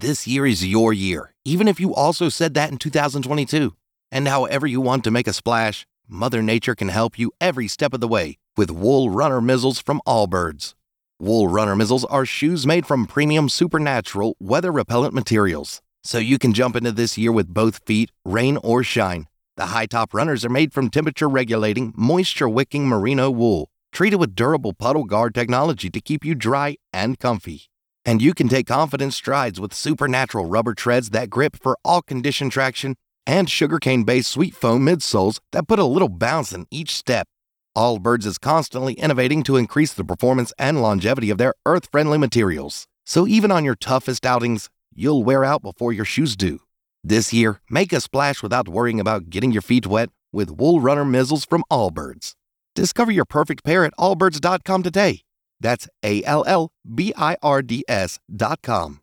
This year is your year, even if you also said that in 2022. And however you want to make a splash, Mother Nature can help you every step of the way with Wool Runner Mizzles from Allbirds. Wool Runner Mizzles are shoes made from premium supernatural weather repellent materials, so you can jump into this year with both feet, rain or shine. The high top runners are made from temperature regulating, moisture wicking merino wool, treated with durable puddle guard technology to keep you dry and comfy. And you can take confident strides with supernatural rubber treads that grip for all condition traction and sugarcane based sweet foam midsoles that put a little bounce in each step. Allbirds is constantly innovating to increase the performance and longevity of their earth friendly materials. So even on your toughest outings, you'll wear out before your shoes do. This year, make a splash without worrying about getting your feet wet with Wool Runner Mizzles from Allbirds. Discover your perfect pair at allbirds.com today. That's A L L B I R D S.com.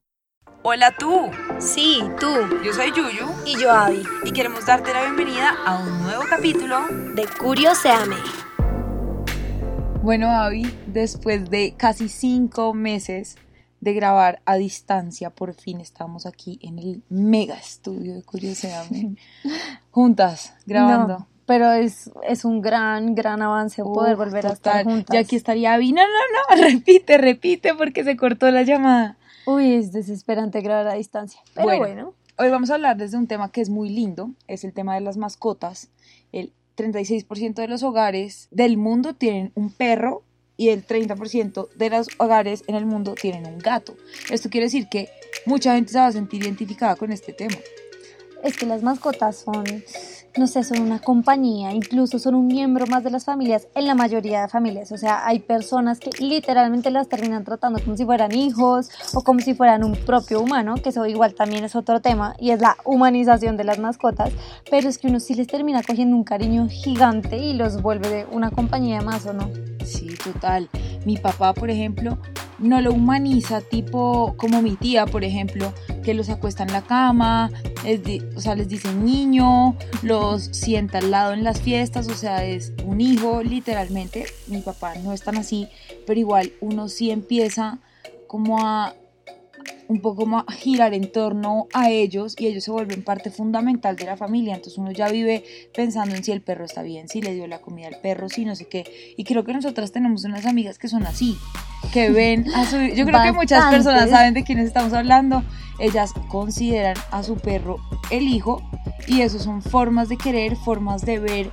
Hola tú. Sí, tú. Yo soy Yuyu. Y yo, Abby. Y queremos darte la bienvenida a un nuevo capítulo de Curioseame. Bueno, Abby, después de casi cinco meses de grabar a distancia, por fin estamos aquí en el mega estudio de Curioseame. juntas, grabando. No, pero es, es un gran, gran avance poder volver a estar juntas. Ya aquí estaría Abby. No, no, no, repite, repite, porque se cortó la llamada. Uy, es desesperante grabar a distancia. Pero bueno. Hoy vamos a hablar desde un tema que es muy lindo, es el tema de las mascotas. El 36% de los hogares del mundo tienen un perro y el 30% de los hogares en el mundo tienen un gato. Esto quiere decir que mucha gente se va a sentir identificada con este tema. Es que las mascotas son no sé, son una compañía, incluso son un miembro más de las familias en la mayoría de familias. O sea, hay personas que literalmente las terminan tratando como si fueran hijos o como si fueran un propio humano, que eso igual también es otro tema, y es la humanización de las mascotas, pero es que uno sí les termina cogiendo un cariño gigante y los vuelve una compañía más o no. Sí, total. Mi papá, por ejemplo, no lo humaniza tipo como mi tía, por ejemplo, que los acuesta en la cama, o sea, les dice niño, los sienta al lado en las fiestas, o sea, es un hijo literalmente. Mi papá no es tan así, pero igual uno sí empieza como a un poco más girar en torno a ellos y ellos se vuelven parte fundamental de la familia. Entonces uno ya vive pensando en si el perro está bien, si le dio la comida al perro, si no sé qué. Y creo que nosotras tenemos unas amigas que son así, que ven a su... Yo creo que muchas personas saben de quiénes estamos hablando. Ellas consideran a su perro el hijo y eso son formas de querer, formas de ver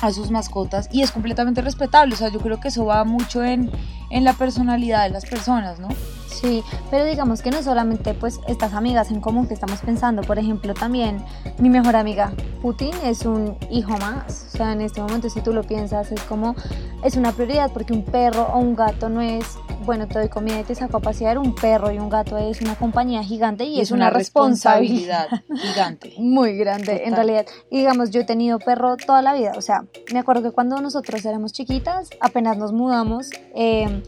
a sus mascotas y es completamente respetable. O sea, yo creo que eso va mucho en, en la personalidad de las personas, ¿no? Sí, pero digamos que no solamente pues estas amigas en común que estamos pensando, por ejemplo también mi mejor amiga Putin es un hijo más, o sea en este momento si tú lo piensas es como es una prioridad porque un perro o un gato no es bueno te doy comida y te saco a pasear, un perro y un gato es una compañía gigante y, es, una, responsabilidad, gigante, muy grande en realidad. Y digamos yo he tenido perro toda la vida, o sea me acuerdo que cuando nosotros éramos chiquitas apenas nos mudamos eh,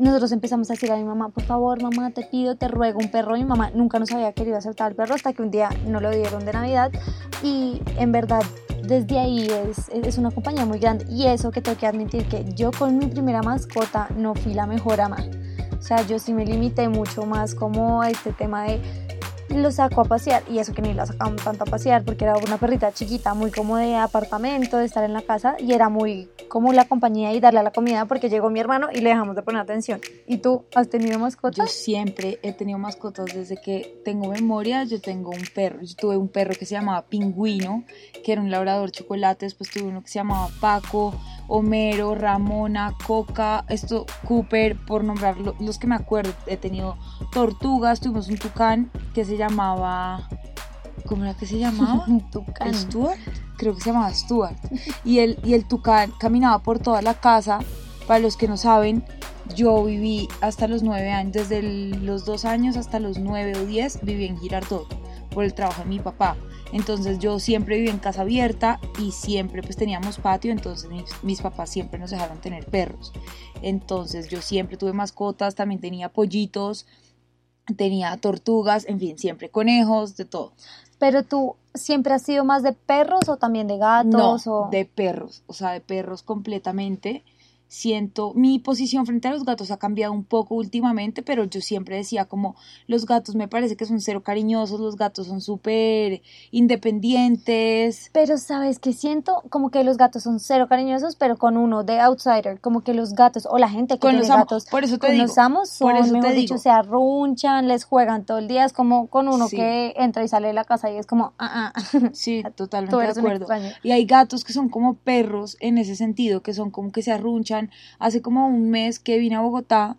nosotros empezamos a decir a mi mamá, por favor, mamá, te pido, te ruego un perro. Mi mamá nunca nos había querido aceptar el perro hasta que un día no lo dieron de Navidad. Y en verdad, desde ahí es, es una compañía muy grande. Y eso que tengo que admitir que yo con mi primera mascota no fui la mejor ama. O sea, yo sí me limité mucho más como a este tema de lo saco a pasear y eso que ni la sacamos tanto a pasear porque era una perrita chiquita, muy como de apartamento, de estar en la casa y era muy como la compañía y darle la comida porque llegó mi hermano y le dejamos de poner atención. ¿Y tú has tenido mascotas? Yo siempre he tenido mascotas desde que tengo memoria. Yo tengo un perro, yo tuve un perro que se llamaba Pingüino, que era un labrador chocolate, después tuve uno que se llamaba Paco, Homero, Ramona, Coca, esto, Cooper, por nombrar los que me acuerdo. He tenido tortugas, tuvimos un tucán que se llamaba... ¿Cómo era que se llamaba? tucán. Stuart. Creo que se llamaba Stuart. Y el, y el tucán caminaba por toda la casa. Para los que no saben, yo viví hasta los nueve años, desde los dos años hasta los nueve o diez, viví en Girardot por el trabajo de mi papá. Entonces yo siempre viví en casa abierta y siempre pues teníamos patio, entonces mis, papás siempre nos dejaron tener perros. Entonces yo siempre tuve mascotas, también tenía pollitos, tenía tortugas, en fin, siempre conejos, de todo. Pero tú siempre has sido más de perros o también de gatos? No, de perros, o sea, de perros completamente. Siento, mi posición frente a los gatos ha cambiado un poco últimamente, pero yo siempre decía como los gatos me parece que son cero cariñosos, los gatos son súper independientes. Pero sabes que siento como que los gatos son cero cariñosos, pero con uno de outsider, como que los gatos o la gente que Con tiene los gatos por eso te con digo, los amos son, por eso te mejor dicho, digo. se arrunchan, les juegan todo el día, es como con uno Sí. que entra y sale de la casa y es como, ah, ah, Sí, totalmente de acuerdo. Y hay gatos que son como perros en ese sentido, que son como que se arrunchan. Hace como un mes que vine a Bogotá,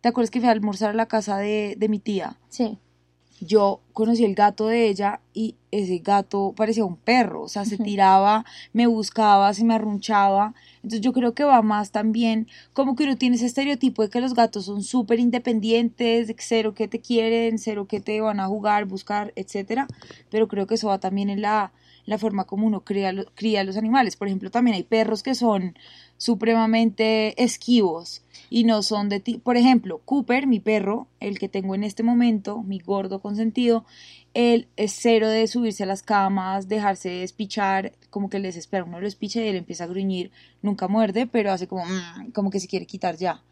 ¿te acuerdas que fui a almorzar a la casa de, de mi tía? Sí. Yo conocí el gato de ella y ese gato parecía un perro, o sea, se tiraba, me buscaba, se me arrunchaba. Entonces yo creo que va más también, como que uno tiene ese estereotipo de que los gatos son súper independientes, de que cero que te quieren, cero que te van a jugar, buscar, etcétera. Pero creo que eso va también en la, la forma como uno cría, cría los animales. Por ejemplo, también hay perros que son supremamente esquivos y no son de ti. Por ejemplo, Cooper, mi perro, el que tengo en este momento, mi gordo consentido, él es cero de subirse a las camas, dejarse despichar, como que les espera, uno lo espicha y él empieza a gruñir, nunca muerde, pero hace como, "Mm", como que se quiere quitar ya.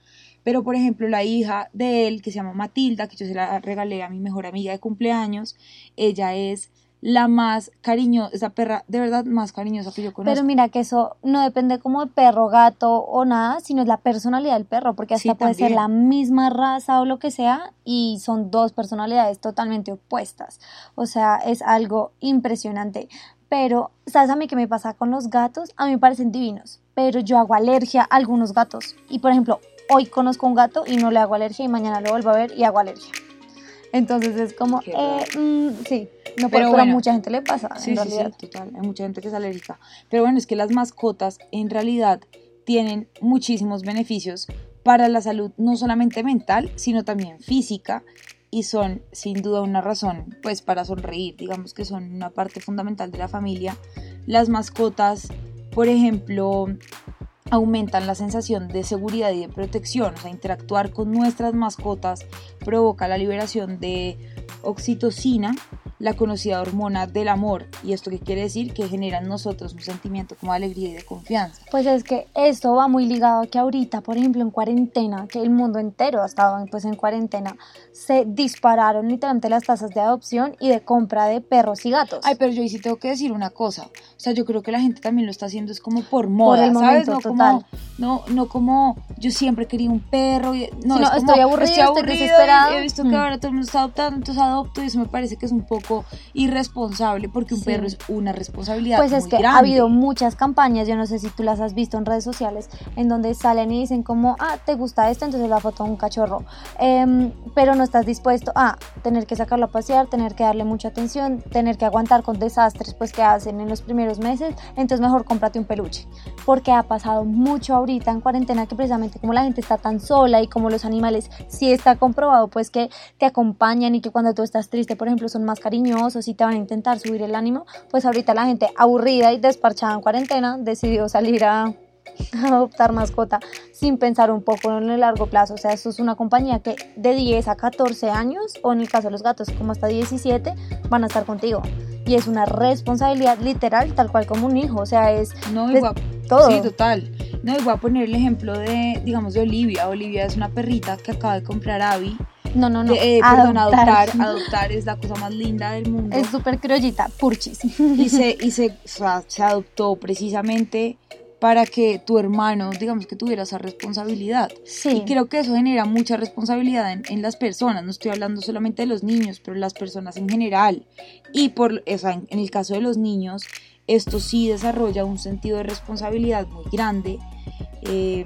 Pero, por ejemplo, la hija de él, que se llama Matilda, que yo se la regalé a mi mejor amiga de cumpleaños, ella es la más cariñosa, esa perra de verdad más cariñosa que yo conozco. Pero mira que eso no depende como de perro, gato o nada, sino es la personalidad del perro, porque Sí, hasta puede ser la misma raza o lo que sea y son dos personalidades totalmente opuestas. O sea, es algo impresionante. Pero, ¿sabes a mí qué me pasa con los gatos? A mí me parecen divinos, pero yo hago alergia a algunos gatos. Y por ejemplo, hoy conozco un gato y no le hago alergia y mañana lo vuelvo a ver y hago alergia. Entonces es como, eh, mm, sí, no, Pero pero a mucha gente le pasa, Sí, en sí, sí, realidad. total. Hay mucha gente que es alérgica. Pero bueno, es que las mascotas en realidad tienen muchísimos beneficios para la salud, no solamente mental, sino también física. Y son sin duda una razón, pues, para sonreír. Digamos que son una parte fundamental de la familia. Las mascotas, por ejemplo, aumentan la sensación de seguridad y de protección. O sea, interactuar con nuestras mascotas provoca la liberación de oxitocina, la conocida hormona del amor. ¿Y esto qué quiere decir? Que genera en nosotros un sentimiento como de alegría y de confianza. Pues es que esto va muy ligado a que ahorita, por ejemplo, en cuarentena, que el mundo entero ha estado pues en cuarentena, se dispararon literalmente las tasas de adopción y de compra de perros y gatos. Ay, pero yo ahí sí tengo que decir una cosa. O sea, yo creo que la gente también lo está haciendo es como por moda, el ¿sabes? momento, No total. como, no, no como yo siempre quería un perro. Y, no, Sí, no, es como, estoy aburrido, estoy aburrido desesperado. He visto que Mm. ahora todo el mundo está adoptando, entonces adopto y eso me parece que es un poco irresponsable porque un Sí. perro es una responsabilidad Pues es que grande. ha habido muchas campañas, yo no sé si tú las has visto en redes sociales, en donde salen y dicen como, ah, ¿te gusta esto? Entonces la foto de un cachorro. Em, pero no estás dispuesto a tener que sacarlo a pasear, tener que darle mucha atención, tener que aguantar con desastres pues que hacen en los primeros meses, entonces mejor cómprate un peluche. Porque ha pasado mucho ahorita en cuarentena que precisamente como la gente está tan sola y como los animales sí está comprobado pues que te acompañan y que cuando tú estás triste, por ejemplo, son más cariñosos y te van a intentar subir el ánimo, pues ahorita la gente aburrida y desparchada en cuarentena decidió salir a, adoptar mascota sin pensar un poco en el largo plazo. O sea, esto es una compañía que de 10 a 14 años, o en el caso de los gatos como hasta 17, van a estar contigo. Y es una responsabilidad literal, tal cual como un hijo. O sea, es No, igual, todo. Sí, total. No, a poner el ejemplo de, digamos, de Olivia. Olivia es una perrita que acaba de comprar Abby. No, no, no. De- eh, perdón, adoptar. adoptar. Adoptar es la cosa más linda del mundo. Es súper criollita, purchis. y se, y se, o sea, se adoptó precisamente para que tu hermano, digamos que tuviera esa responsabilidad. Sí. Y creo que eso genera mucha responsabilidad en, en las personas. No estoy hablando solamente de los niños, pero las personas en general. Y por, o sea, en, en el caso de los niños, esto sí desarrolla un sentido de responsabilidad muy grande. eh,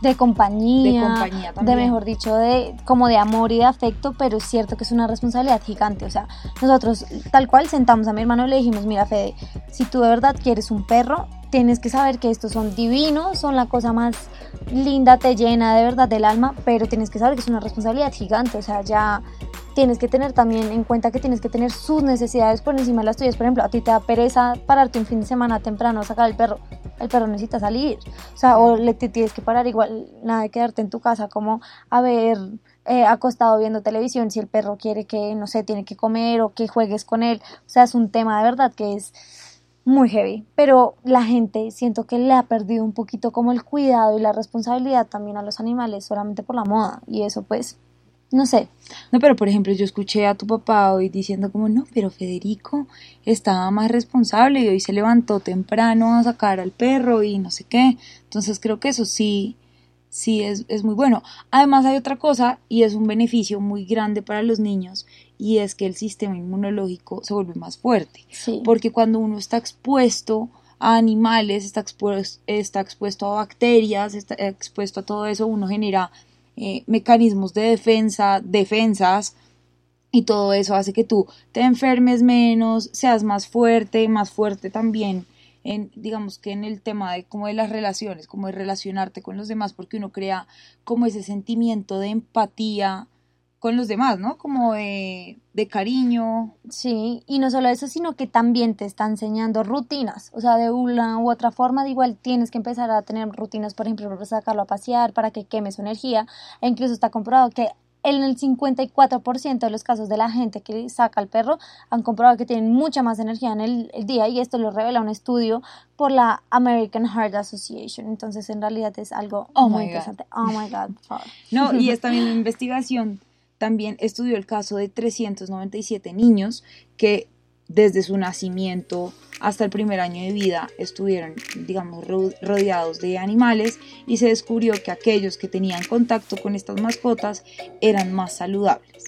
de compañía, De compañía de también. mejor dicho, de como de amor y de afecto, pero es cierto que es una responsabilidad gigante. O sea, nosotros tal cual sentamos a mi hermano y le dijimos, mira Fede, si tú de verdad quieres un perro, tienes que saber que estos son divinos, son la cosa más linda, te llena de verdad del alma, pero tienes que saber que es una responsabilidad gigante. O sea, ya tienes que tener también en cuenta que tienes que tener sus necesidades por encima de las tuyas. Por ejemplo, a ti te da pereza pararte un fin de semana temprano a sacar al perro. El perro necesita salir. O sea, o le te tienes que parar igual, nada de quedarte en tu casa como a ver eh, acostado viendo televisión si el perro quiere que, no sé, tiene que comer o que juegues con él. O sea, es un tema de verdad que es muy heavy, pero la gente siento que le ha perdido un poquito como el cuidado y la responsabilidad también a los animales solamente por la moda y eso pues no sé. No, pero por ejemplo, yo escuché a tu papá hoy diciendo como, no, pero Federico estaba más responsable y hoy se levantó temprano a sacar al perro y no sé qué. Entonces creo que eso sí, sí es, es muy bueno. Además hay otra cosa y es un beneficio muy grande para los niños y es que el sistema inmunológico se vuelve más fuerte. Sí. Porque cuando uno está expuesto a animales, está expuesto, está expuesto a bacterias, está expuesto a todo eso, uno genera eh, mecanismos de defensa, defensas, y todo eso hace que tú te enfermes menos, seas más fuerte, más fuerte también en, digamos que en el tema de como de las relaciones, como de relacionarte con los demás, porque uno crea como ese sentimiento de empatía con los demás, ¿no? Como de, de, cariño. Sí, y no solo eso, sino que también te está enseñando rutinas, o sea, de una u otra forma, de igual tienes que empezar a tener rutinas, por ejemplo, para sacarlo a pasear, para que queme su energía, e incluso está comprobado que en el 54% de los casos de la gente que saca al perro han comprobado que tienen mucha más energía en el, el, día y esto lo revela un estudio por la American Heart Association. Entonces, en realidad es algo oh muy interesante. God. Oh my God. no, y esta misma investigación también estudió el caso de 397 niños que desde su nacimiento hasta el primer año de vida estuvieron, digamos, rodeados de animales y se descubrió que aquellos que tenían contacto con estas mascotas eran más saludables.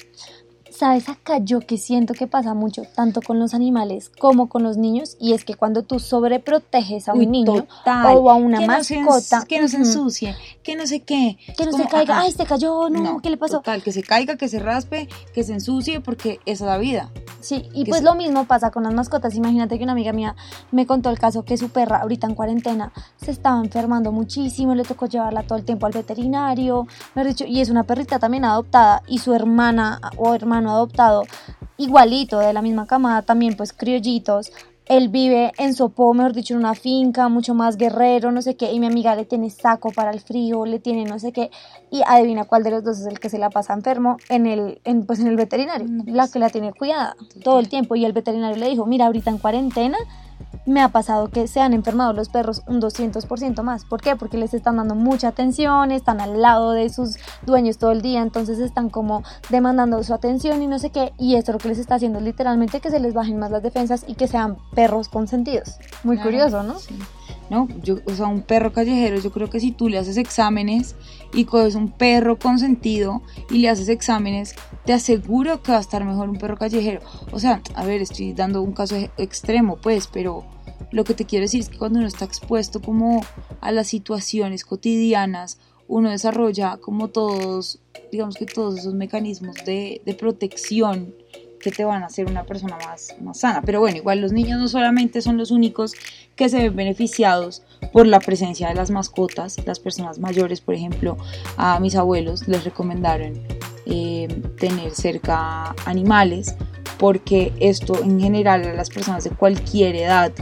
¿Sabes acá yo que siento que pasa mucho, tanto con los animales como con los niños? Y es que cuando tú sobreproteges a un Uy, niño total. o a una que no mascota, que no se ensucie, que no sé qué. que no Como, se caiga, ajá. ay, se cayó, no, ¿qué le pasó? Total, que se caiga, que se raspe, que se ensucie, porque esa es la vida. Sí, y que pues se- lo mismo pasa con las mascotas. Imagínate que una amiga mía me contó el caso que su perra, ahorita en cuarentena, se estaba enfermando muchísimo, le tocó llevarla todo el tiempo al veterinario, mejor dicho, y es una perrita también adoptada, y su hermana o hermano adoptado, igualito, de la misma camada, también pues criollitos. Él vive en Sopó, mejor dicho, en una finca, mucho más guerrero, no sé qué, y mi amiga le tiene saco para el frío, le tiene no sé qué, y adivina cuál de los dos es el que se la pasa enfermo en el, en, pues en el veterinario, No, la pues. que la tiene cuidada todo el tiempo, y el veterinario le dijo, mira, ahorita en cuarentena me ha pasado que se han enfermado los perros un 200% más. ¿Por qué? Porque les están dando mucha atención, están al lado de sus dueños todo el día, entonces están como demandando su atención y no sé qué. Y esto lo que les está haciendo es literalmente que se les bajen más las defensas y que sean perros consentidos. Muy Claro, curioso, ¿no? sí. No, yo, o sea, un perro callejero, yo creo que si tú le haces exámenes y coges un perro consentido y le haces exámenes, te aseguro que va a estar mejor un perro callejero. O sea, a ver, estoy dando un caso extremo, pues, pero lo que te quiero decir es que cuando uno está expuesto como a las situaciones cotidianas, uno desarrolla como todos, digamos que todos esos mecanismos de, de protección que te van a hacer una persona más, más sana. Pero bueno, igual los niños no solamente son los únicos que se ven beneficiados por la presencia de las mascotas. Las personas mayores, por ejemplo, a mis abuelos les recomendaron eh, tener cerca animales porque esto en general a las personas de cualquier edad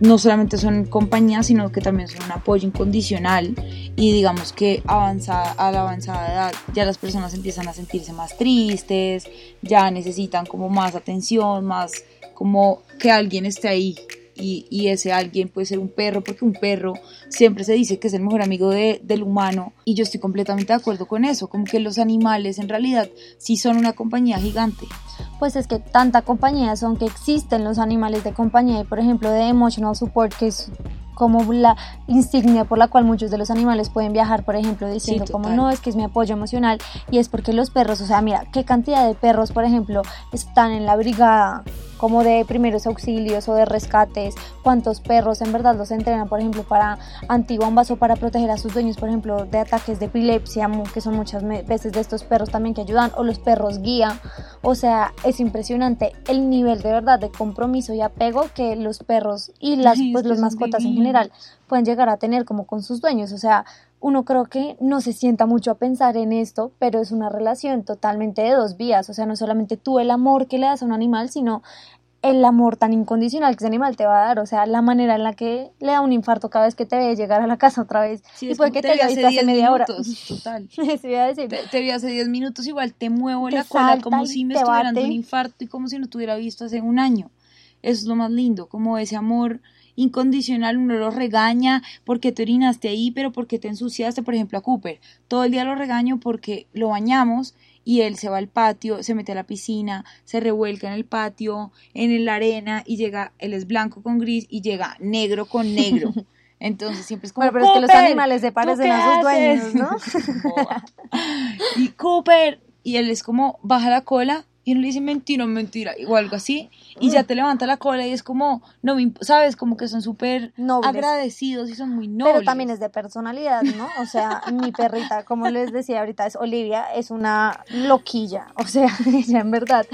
no solamente son compañía, sino que también son un apoyo incondicional y digamos que avanzada, a la avanzada edad ya las personas empiezan a sentirse más tristes, ya necesitan como más atención, más como que alguien esté ahí y, ese alguien puede ser un perro, porque un perro siempre se dice que es el mejor amigo de- del humano y yo estoy completamente de acuerdo con eso, como que los animales en realidad sí son una compañía gigante. Pues es que tanta compañía son que existen los animales de compañía por ejemplo de emotional support que es como la insignia por la cual muchos de los animales pueden viajar, por ejemplo, diciendo como total. no, es que es mi apoyo emocional y es porque los perros, o sea, mira, qué cantidad de perros, por ejemplo, están en la brigada como de primeros auxilios o de rescates, cuántos perros en verdad los entrenan, por ejemplo, para antibombas o para proteger a sus dueños, por ejemplo, de ataques de epilepsia, que son muchas veces de estos perros también que ayudan, o los perros guía, o sea, es impresionante el nivel de verdad de compromiso y apego que los perros y las es pues los mascotas en divinos. General pueden llegar a tener como con sus dueños, o sea, uno creo que no se sienta mucho a pensar en esto, pero es una relación totalmente de dos vías, o sea, no solamente tú el amor que le das a un animal, sino el amor tan incondicional que ese animal te va a dar, o sea, la manera en la que le da un infarto cada vez que te ve llegar a la casa otra vez, Sí, después como que te haya visto hace 10 media hora. Total. Decir. Te, te vi hace 10 minutos, igual te muevo Te la cola como y si me estuviera dando un infarto y como si no te hubiera visto hace un año. Eso es lo más lindo, como ese amor incondicional, uno lo regaña porque te orinaste ahí, pero porque te ensuciaste, por ejemplo, a Cooper. Todo el día lo regaño porque lo bañamos y él se va al patio, se mete a la piscina, se revuelca en el patio, en la arena y llega, él es blanco con gris y llega negro con negro. Entonces siempre es como. Bueno, pero es que los "Cooper, animales se ¿tú parecen a sus haces?". dueños, ¿no? Y Cooper, y él es como, baja la cola, y uno le dice mentira, mentira, o algo así, y ya te levanta la cola y es como, no me ¿sabes? Como que son súper agradecidos y son muy nobles. Pero también es de personalidad, ¿no? O sea, mi perrita, como les decía ahorita, es Olivia, es una loquilla. O sea, ella en verdad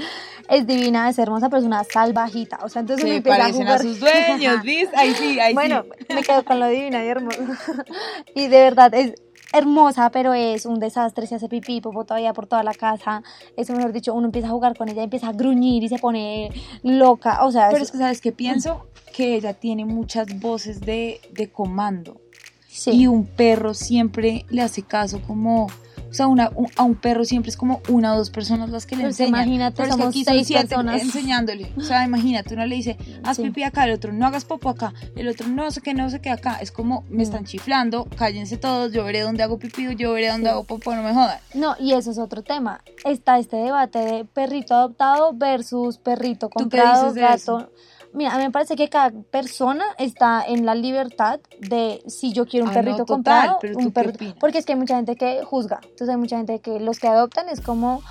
es divina, es hermosa, pero es una salvajita. O sea, entonces Se empieza a parecen a jugar. sus dueños, ¿viste? Ahí sí, ahí bueno, sí. me quedo con lo divina y hermosa. y de verdad es hermosa, pero es un desastre, se hace pipí, popó todavía por toda la casa. Eso mejor dicho, uno empieza a jugar con ella, empieza a gruñir y se pone loca. O sea, Pero es- es que, ¿sabes qué pienso? Que ella tiene muchas voces de, de comando. sí. Y un perro siempre le hace caso como... O sea, una, un- a un perro siempre es como una o dos personas las que le enseñan. imagínate, Pero es que somos aquí son seis siete personas. enseñándole. O sea, imagínate, uno le dice, haz Sí. pipí acá, el otro, no hagas popo acá, el otro, no sé qué, no sé qué acá. Es como, me están Mm. chiflando, cállense todos, yo veré dónde hago pipí, yo veré dónde Sí. hago popo, no me jodan. No, y eso es otro tema. Está este debate de perrito adoptado versus perrito qué comprado, dices de gato. Mira, a mí me parece que cada persona está en la libertad de si yo quiero un Ah, no, perrito total, comprado, pero ¿tú un perrito, porque es que hay mucha gente que juzga. Entonces hay mucha gente que los que adoptan es como,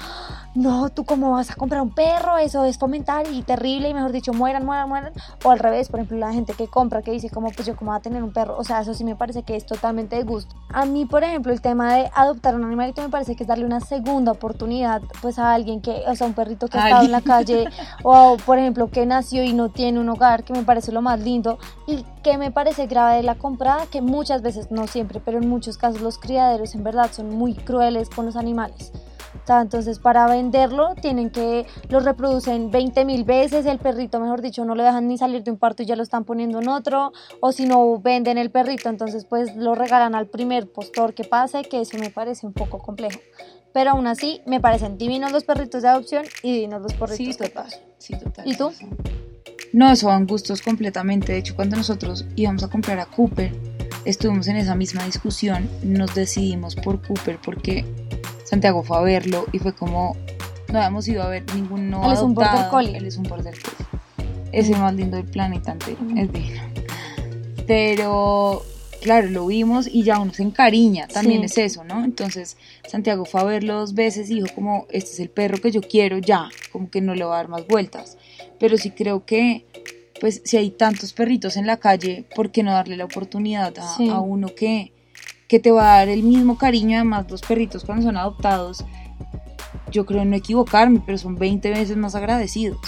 no, tú cómo vas a comprar un perro, eso es fomentar y terrible y mejor dicho, mueran, mueran, mueran. O al revés, por ejemplo, la gente que compra que dice como, pues yo cómo voy a tener un perro. O sea, eso sí me parece que es totalmente de gusto. A mí, por ejemplo, el tema de adoptar un animalito me parece que es darle una segunda oportunidad pues a alguien que, o sea, un perrito que ha estado en la calle o, por ejemplo, que nació y no tiene un hogar, que me parece lo más lindo y que me parece grave de la comprada, que muchas veces, no siempre, pero en muchos casos los criaderos en verdad son muy crueles con los animales. O sea, entonces para venderlo tienen que lo reproducen 20 mil veces, el perrito, mejor dicho, no lo dejan ni salir de un parto y ya lo están poniendo en otro, o si no venden el perrito, entonces pues lo regalan al primer postor que pase, que eso me parece un poco complejo. Pero aún así, me parecen divinos los perritos de adopción y divinos los perritos Sí, de total. paso. Sí, total. ¿Y tú? No, eso van gustos completamente. De hecho, cuando nosotros íbamos a comprar a Cooper, estuvimos en esa misma discusión. Nos decidimos por Cooper porque Santiago fue a verlo y fue como no habíamos ido a ver ninguno Él es un border collie. Él es un border collie. Es el más lindo del planeta entero. Mm. Es divino. Pero claro, lo vimos y ya uno se encariña, también Sí. es eso, ¿no? Entonces Santiago fue a verlo dos veces y dijo como, este es el perro que yo quiero ya, como que no le va a dar más vueltas. Pero sí creo que, pues si hay tantos perritos en la calle, ¿por qué no darle la oportunidad a, Sí. a uno que, que te va a dar el mismo cariño? Además, los perritos cuando son adoptados, yo creo no equivocarme, pero son 20 veces más agradecidos.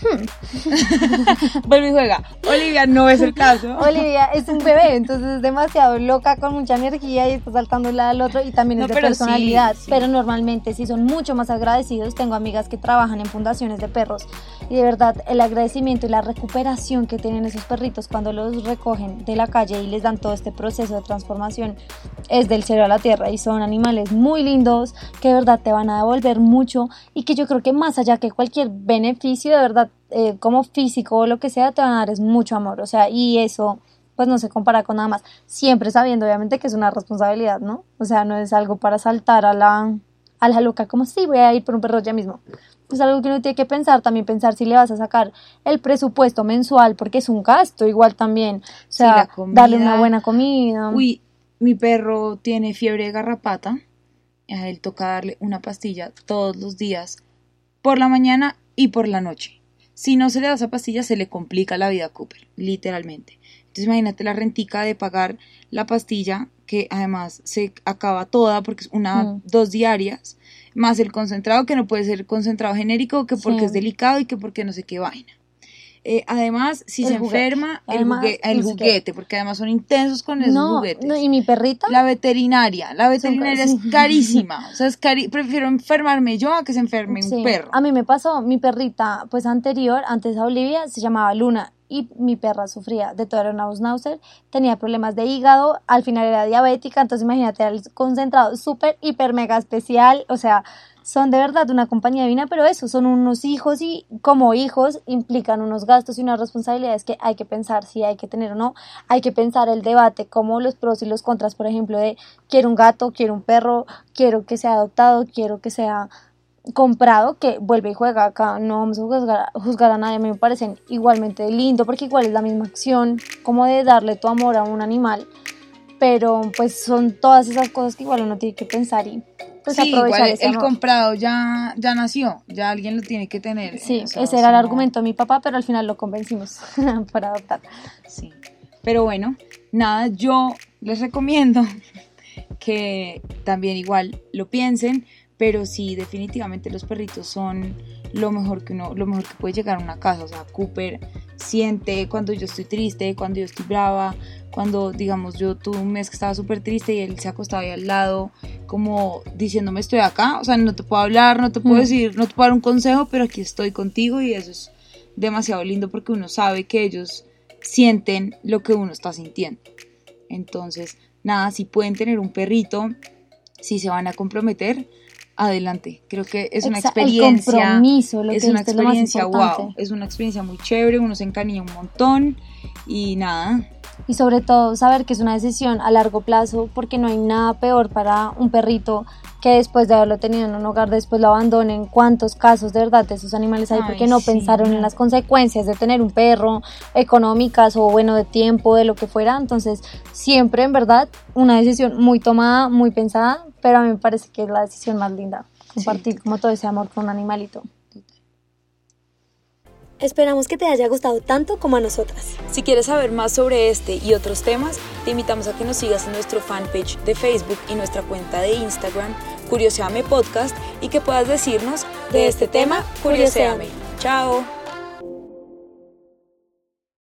Vuelve y juega. Olivia, no es el caso. Olivia es un bebé, entonces es demasiado loca, con mucha energía y está saltando de un lado al otro y también No, es de pero sí, personalidad. sí. Pero normalmente sí son mucho más agradecidos. Tengo amigas que trabajan en fundaciones de perros y de verdad el agradecimiento y la recuperación que tienen esos perritos cuando los recogen de la calle y les dan todo este proceso de transformación es del cielo a la tierra y son animales muy lindos que de verdad te van a devolver mucho y que yo creo que más allá que cualquier beneficio de verdad eh, como físico o lo que sea te van a dar es mucho amor o sea y eso pues no se compara con nada más siempre sabiendo obviamente que es una responsabilidad no o sea no es algo para saltar a la a la loca como sí voy a ir por un perro ya mismo es algo que uno tiene que pensar, también pensar si le vas a sacar el presupuesto mensual, porque es un gasto igual también. O Sí, sea, comida. darle una buena comida. Uy, mi perro tiene fiebre de garrapata. A él toca darle una pastilla todos los días, por la mañana y por la noche. Si no se le da esa pastilla, se le complica la vida a Cooper, literalmente. Entonces imagínate la rentica de pagar la pastilla, que además se acaba toda porque es una, Mm. dos diarias, más el concentrado, que no puede ser concentrado genérico, que porque Sí. es delicado y que porque no sé qué vaina. Eh, además, si El se juguete. enferma, el, Además, jugue- el juguete, porque además son intensos con esos no, juguetes. no, y mi perrita, La veterinaria, la veterinaria es carísima. O sea, es cari prefiero enfermarme yo a que se enferme sí, un perro. a mí me pasó, mi perrita, pues anterior, antes a Olivia, se llamaba Luna. Y mi perra sufría de todo, era una tenía problemas de hígado, al final era diabética, entonces imagínate, era el concentrado súper, hiper, mega especial, o sea, son de verdad una compañía divina, pero eso, son unos hijos y como hijos implican unos gastos y unas responsabilidades que hay que pensar si hay que tener o no, hay que pensar el debate, como los pros y los contras, por ejemplo, de quiero un gato, quiero un perro, quiero que sea adoptado, quiero que sea comprado que vuelve y juega acá no vamos a juzgar, juzgar, a nadie a mí me parecen igualmente lindo porque igual es la misma acción como de darle tu amor a un animal pero pues son todas esas cosas que igual uno tiene que pensar y pues sí, aprovechar igual ese el amor. comprado ya, ya nació, ya alguien lo tiene que tener. sí ese era el no- argumento de mi papá pero al final lo convencimos para adoptar Sí. Pero bueno, nada, yo les recomiendo que también igual lo piensen, pero sí, definitivamente los perritos son lo mejor que uno, lo mejor que puede llegar a una casa. O sea, Cooper siente cuando yo estoy triste, cuando yo estoy brava, cuando, digamos, yo tuve un mes que estaba súper triste y él se acostaba ahí al lado, como diciéndome estoy acá. O sea, no te puedo hablar, no te puedo Mm. decir, no te puedo dar un consejo, pero aquí estoy contigo y eso es demasiado lindo porque uno sabe que ellos sienten lo que uno está sintiendo. Entonces, nada, si pueden tener un perrito, si se van a comprometer, adelante. Creo que es una experiencia. el compromiso lo es que una experiencia, wow. Es una experiencia muy chévere, uno se encariña un montón y nada. Y sobre todo saber que es una decisión a largo plazo porque no hay nada peor para un perrito que después de haberlo tenido en un hogar después lo abandonen. Cuántos casos de verdad de esos animales hay Ay, porque no sí, pensaron en las consecuencias de tener un perro económicas o bueno de tiempo de lo que fuera. Entonces siempre en verdad una decisión muy tomada muy pensada pero a mí me parece que es la decisión más linda compartir como todo ese amor con un animalito Esperamos que te haya gustado tanto como a nosotras. Si quieres saber más sobre este y otros temas, te invitamos a que nos sigas en nuestro fanpage de Facebook y nuestra cuenta de Instagram, Curioseame Podcast, y que puedas decirnos de este tema, Curioseame. Chao.